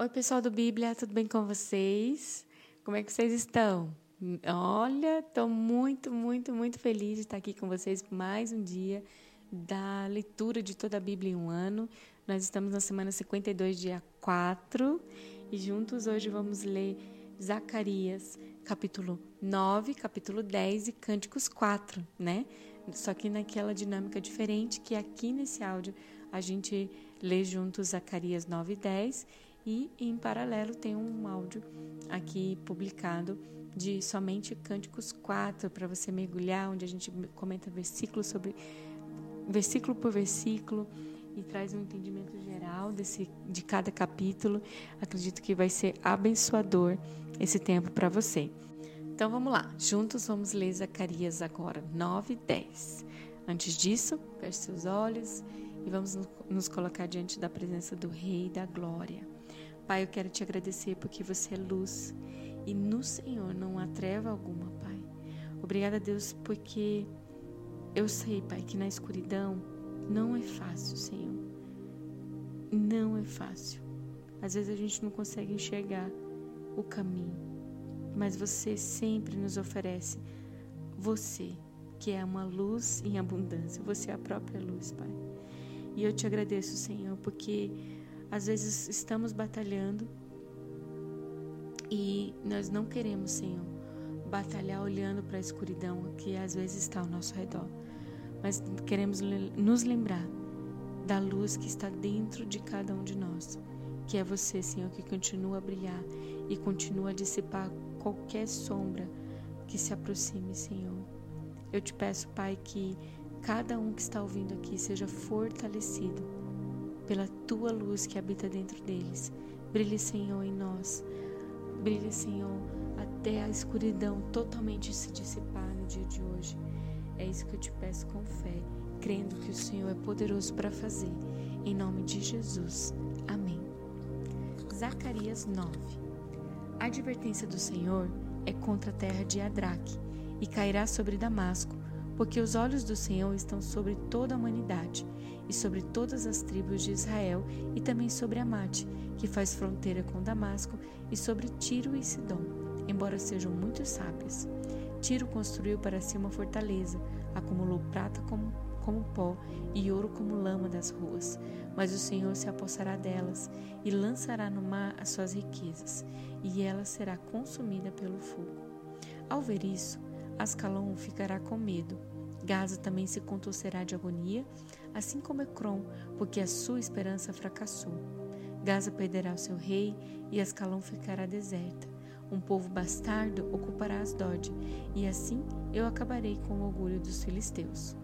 Oi, pessoal do Bíblia, tudo bem com vocês? Como é que vocês estão? Olha, estou muito, muito, muito feliz de estar aqui com vocês mais um dia da leitura de toda a Bíblia em um ano. Nós estamos na semana 52, dia 4, e juntos hoje vamos ler Zacarias, capítulo 9, capítulo 10 e Cânticos 4, né? Só que naquela dinâmica diferente que aqui nesse áudio a gente lê juntos Zacarias 9 e 10 e em paralelo tem um áudio aqui publicado de somente Cânticos 4 para você mergulhar, onde a gente comenta versículo sobre versículo por versículo e traz um entendimento geral desse de cada capítulo. Acredito que vai ser abençoador esse tempo para você. Então vamos lá, juntos vamos ler Zacarias agora 9 e 10. Antes disso, feche seus olhos e vamos nos colocar diante da presença do Rei da Glória. Pai, eu quero te agradecer porque você é luz e no Senhor não há treva alguma, Pai. Obrigada, Deus, porque eu sei, Pai, que na escuridão não é fácil, Senhor. Não é fácil. Às vezes a gente não consegue enxergar o caminho, mas você sempre nos oferece você, que é uma luz em abundância. Você é a própria luz, Pai. E eu te agradeço, Senhor, porque às vezes estamos batalhando e nós não queremos, Senhor, batalhar olhando para a escuridão que às vezes está ao nosso redor, mas queremos nos lembrar da luz que está dentro de cada um de nós, que é você, Senhor, que continua a brilhar e continua a dissipar qualquer sombra que se aproxime, Senhor. Eu te peço, Pai, que cada um que está ouvindo aqui seja fortalecido pela tua luz que habita dentro deles. Brilhe, Senhor, em nós. Brilhe, Senhor, até a escuridão totalmente se dissipar no dia de hoje. É isso que eu te peço com fé, crendo que o Senhor é poderoso para fazer. Em nome de Jesus. Amém. Zacarias 9. A advertência do Senhor é contra a terra de Adraque e cairá sobre Damasco, porque os olhos do Senhor estão sobre toda a humanidade e sobre todas as tribos de Israel, e também sobre Amate, que faz fronteira com Damasco, e sobre Tiro e Sidom, embora sejam muito sábios. Tiro construiu para si uma fortaleza, acumulou prata como, como pó e ouro como lama das ruas. Mas o Senhor se apossará delas e lançará no mar as suas riquezas, e ela será consumida pelo fogo. Ao ver isso, Ascalon ficará com medo Gaza também se contorcerá de agonia, assim como Ecrom, porque a sua esperança fracassou. Gaza perderá o seu rei e Ascalon ficará deserta. Um povo bastardo ocupará Asdod, e assim eu acabarei com o orgulho dos filisteus.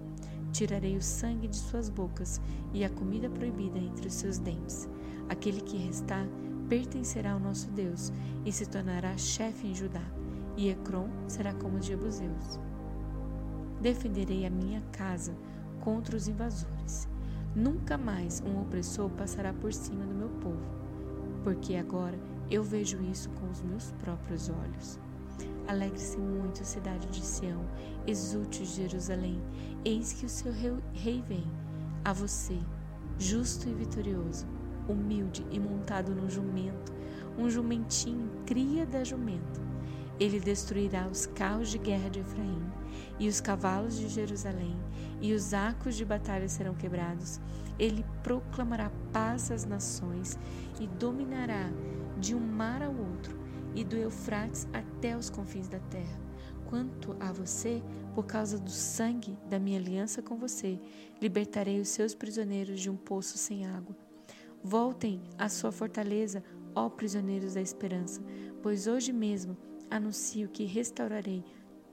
Tirarei o sangue de suas bocas e a comida proibida entre os seus dentes. Aquele que restar pertencerá ao nosso Deus e se tornará chefe em Judá, e Ecrom será como os jebuseus defenderei a minha casa contra os invasores. Nunca mais um opressor passará por cima do meu povo, porque agora eu vejo isso com os meus próprios olhos. Alegre-se muito, cidade de Sião, exulte Jerusalém, eis que o seu rei vem a você, justo e vitorioso, humilde e montado num jumento, um jumentinho, cria da jumento. Ele destruirá os carros de guerra de Efraim e os cavalos de Jerusalém, e os arcos de batalha serão quebrados. Ele proclamará paz às nações e dominará de um mar ao outro e do Eufrates até os confins da terra. Quanto a você, por causa do sangue da minha aliança com você, libertarei os seus prisioneiros de um poço sem água. Voltem à sua fortaleza, ó prisioneiros da esperança, pois hoje mesmo anuncio que restaurarei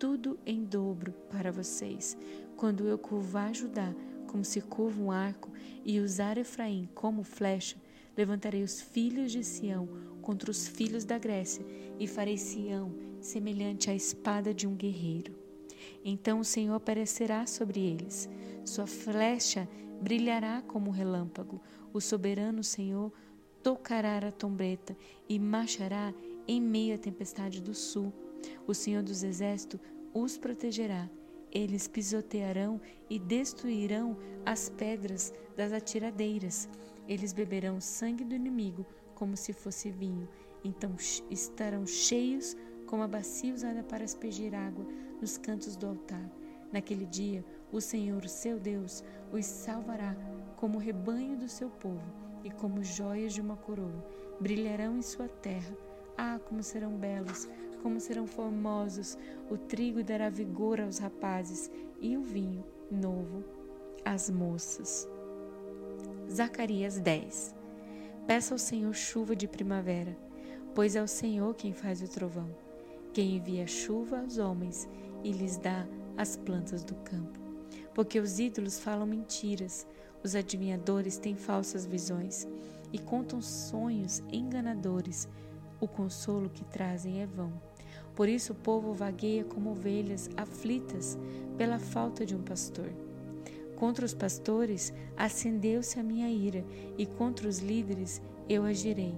tudo em dobro para vocês. Quando eu curvar Judá como se curva um arco e usar Efraim como flecha, levantarei os filhos de Sião contra os filhos da Grécia e farei Sião semelhante à espada de um guerreiro. Então o Senhor aparecerá sobre eles, sua flecha brilhará como um relâmpago, o soberano Senhor tocará a trombeta e marchará em meio à tempestade do sul o Senhor dos Exércitos os protegerá. Eles pisotearão e destruirão as pedras das atiradeiras. Eles beberão sangue do inimigo como se fosse vinho. Então estarão cheios como a bacia usada para aspergir água nos cantos do altar. Naquele dia, o Senhor, seu Deus, os salvará como o rebanho do seu povo e como joias de uma coroa. Brilharão em sua terra. Ah, como serão belos, como serão formosos. O trigo dará vigor aos rapazes e o vinho novo às moças. Zacarias 10 Peça ao Senhor chuva de primavera, pois é o Senhor quem faz o trovão, quem envia chuva aos homens e lhes dá as plantas do campo. Porque os ídolos falam mentiras, os adivinhadores têm falsas visões e contam sonhos enganadores. O consolo que trazem é vão. Por isso o povo vagueia como ovelhas aflitas pela falta de um pastor. Contra os pastores acendeu-se a minha ira, e contra os líderes eu agirei,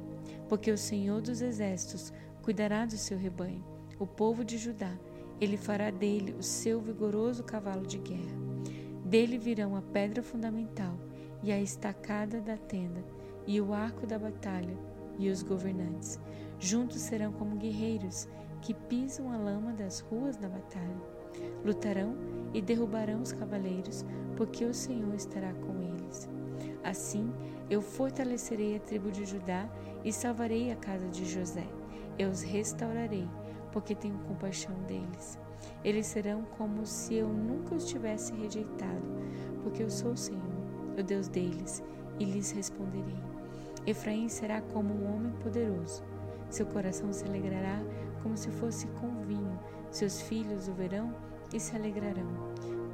porque o Senhor dos exércitos cuidará do seu rebanho, o povo de Judá, ele fará dele o seu vigoroso cavalo de guerra. Dele virão a pedra fundamental e a estacada da tenda, e o arco da batalha e os governantes. Juntos serão como guerreiros que pisam a lama das ruas da batalha. Lutarão e derrubarão os cavaleiros, porque o Senhor estará com eles. Assim, eu fortalecerei a tribo de Judá e salvarei a casa de José. Eu os restaurarei, porque tenho compaixão deles. Eles serão como se eu nunca os tivesse rejeitado, porque eu sou o Senhor, o Deus deles, e lhes responderei. Efraim será como um homem poderoso. Seu coração se alegrará como se fosse com vinho. Seus filhos o verão e se alegrarão.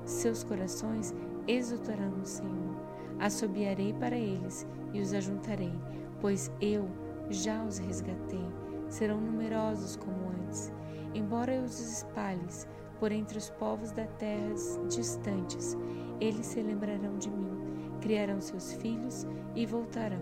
Seus corações exultarão no Senhor. Assobiarei para eles e os ajuntarei, pois eu já os resgatei. Serão numerosos como antes. Embora eu os espalhes por entre os povos da terras distantes, eles se lembrarão de mim, criarão seus filhos e voltarão.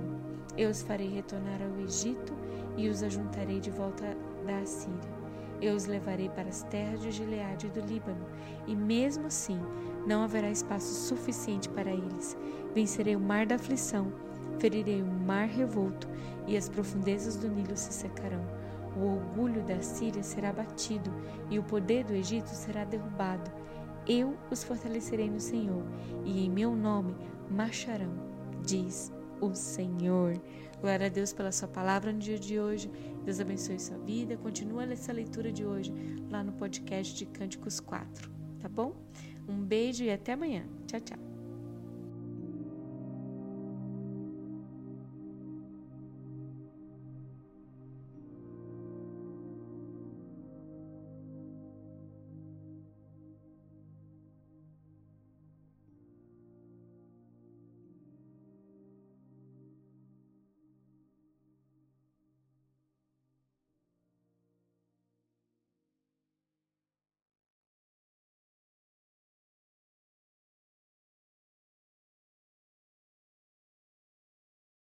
Eu os farei retornar ao Egito e os ajuntarei de volta da Assíria. Eu os levarei para as terras de Gileade e do Líbano, e mesmo assim não haverá espaço suficiente para eles. Vencerei o mar da aflição, ferirei o mar revolto, e as profundezas do Nilo se secarão. O orgulho da Síria será batido, e o poder do Egito será derrubado. Eu os fortalecerei no Senhor, e em meu nome marcharão, diz o Senhor. Glória a Deus pela sua palavra no dia de hoje. Deus abençoe sua vida. Continua essa leitura de hoje lá no podcast de Cânticos 4, tá bom? Um beijo e até amanhã. Tchau, tchau.